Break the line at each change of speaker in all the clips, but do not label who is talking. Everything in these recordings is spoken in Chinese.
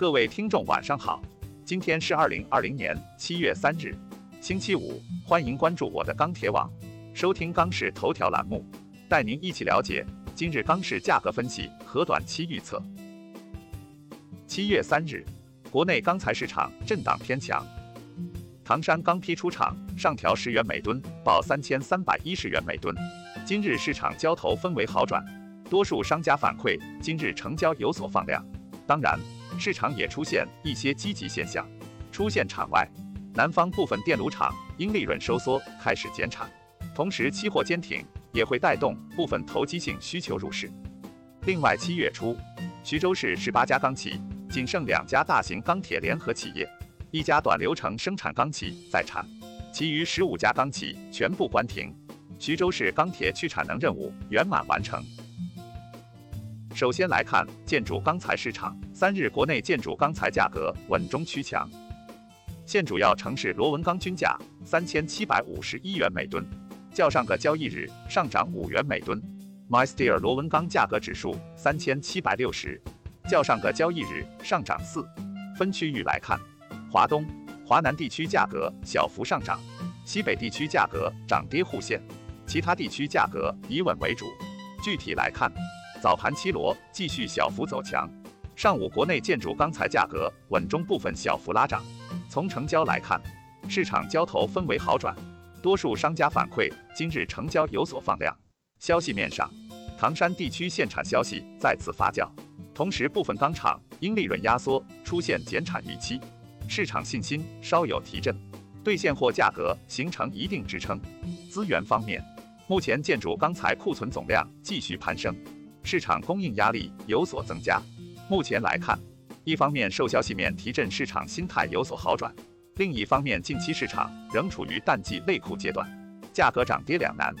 各位听众晚上好，今天是二零二零年七月三日，星期五，欢迎关注我的钢铁网，收听钢市头条栏目，带您一起了解今日钢市价格分析和短期预测。七月三日，国内钢材市场震荡偏强，唐山钢坯出厂上调十元每吨，报三千三百一十元每吨。今日市场交投氛围好转，多数商家反馈今日成交有所放量。当然，市场也出现一些积极现象，出现场外，南方部分电炉厂因利润收缩开始减产，同时期货坚挺也会带动部分投机性需求入市。另外，七月初，徐州市十八家钢企仅剩两家大型钢铁联合企业，一家短流程生产钢企在产，其余十五家钢企全部关停。徐州市钢铁去产能任务圆满完成。首先来看建筑钢材市场，三日国内建筑钢材价格稳中趋强，现主要城市螺纹钢均价三千七百五十一元每吨，较上个交易日上涨五元每吨。MySteel 螺纹钢价格指数三千七百六十，较上个交易日上涨四。分区域来看，华东、华南地区价格小幅上涨，西北地区价格涨跌互现。其他地区价格以稳为主。具体来看，早盘七螺继续小幅走强，上午国内建筑钢材价格稳中部分小幅拉涨。从成交来看，市场交投氛围好转，多数商家反馈今日成交有所放量。消息面上，唐山地区限产消息再次发酵，同时部分钢厂因利润压缩出现减产预期，市场信心稍有提振，对现货价格形成一定支撑。资源方面。目前建筑钢材库存总量继续攀升，市场供应压力有所增加。目前来看，一方面受消息面提振，市场心态有所好转；另一方面，近期市场仍处于淡季类库阶段，价格涨跌两难。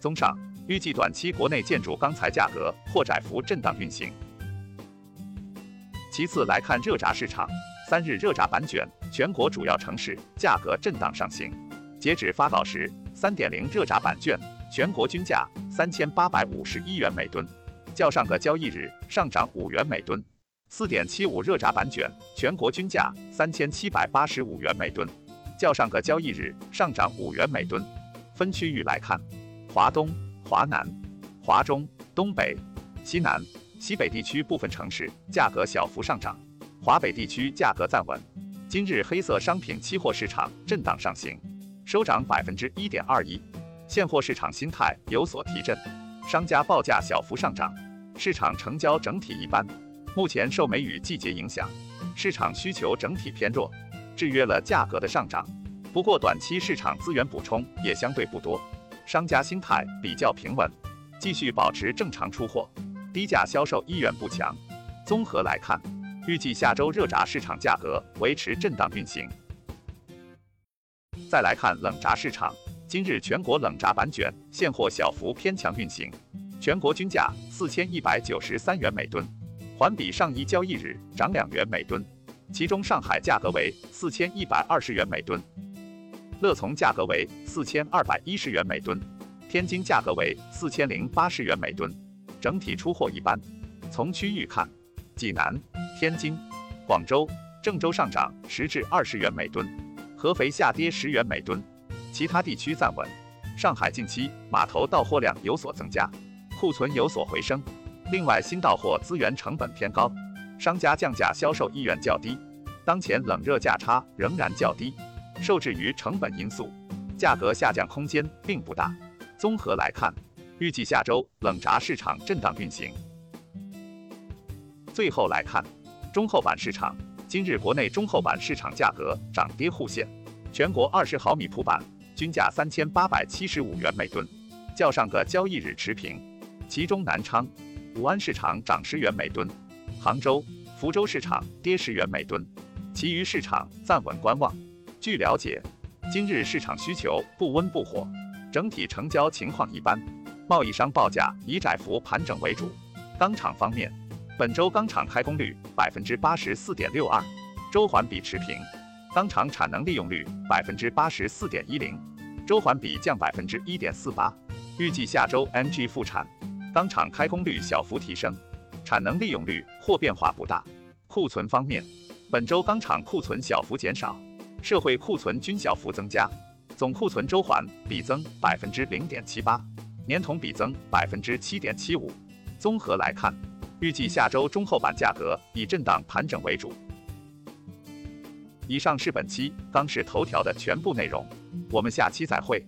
综上，预计短期国内建筑钢材价格或窄幅震荡运行。其次来看热轧市场，三日热轧板卷全国主要城市价格震荡上行，截止发稿时。三点零热轧板卷全国均价三千八百五十一元每吨，较上个交易日上涨五元每吨。四点七五热轧板卷全国均价三千七百八十五元每吨，较上个交易日上涨五元每吨。分区域来看，华东、华南、华中、东北、西南、西北地区部分城市价格小幅上涨，华北地区价格暂稳。今日黑色商品期货市场震荡上行。收涨百分之一点二一，现货市场心态有所提振，商家报价小幅上涨，市场成交整体一般。目前受梅雨季节影响，市场需求整体偏弱，制约了价格的上涨。不过短期市场资源补充也相对不多，商家心态比较平稳，继续保持正常出货，低价销售意愿不强。综合来看，预计下周热轧市场价格维持震荡运行。再来看冷轧市场，今日全国冷轧板卷现货小幅偏强运行，全国均价四千一百九十三元每吨，环比上一交易日涨两元每吨。其中上海价格为四千一百二十元每吨，乐从价格为四千二百一十元每吨，天津价格为四千零八十元每吨。整体出货一般。从区域看，济南、天津、广州、郑州上涨十至二十元每吨。合肥下跌十元每吨，其他地区暂稳。上海近期码头到货量有所增加，库存有所回升。另外，新到货资源成本偏高，商家降价销售意愿较低。当前冷热价差仍然较低，受制于成本因素，价格下降空间并不大。综合来看，预计下周冷轧市场震荡运行。最后来看中厚板市场。今日国内中厚板市场价格涨跌互现，全国二十毫米普板均价三千八百七十五元每吨，较上个交易日持平。其中南昌、武安市场涨十元每吨，杭州、福州市场跌十元每吨，其余市场暂稳观望。据了解，今日市场需求不温不火，整体成交情况一般，贸易商报价以窄幅盘整为主。钢厂方面。本周钢厂开工率百分之八十四点六二，周环比持平；钢厂产能利用率百分之八十四点一零，周环比降百分之一点四八。预计下周 MG 复产，钢厂开工率小幅提升，产能利用率或变化不大。库存方面，本周钢厂库存小幅减少，社会库存均小幅增加，总库存周环比增百分之零点七八，年同比增百分之七点七五。综合来看，预计下周中厚板价格以震荡盘整为主。以上是本期央视头条的全部内容，我们下期再会。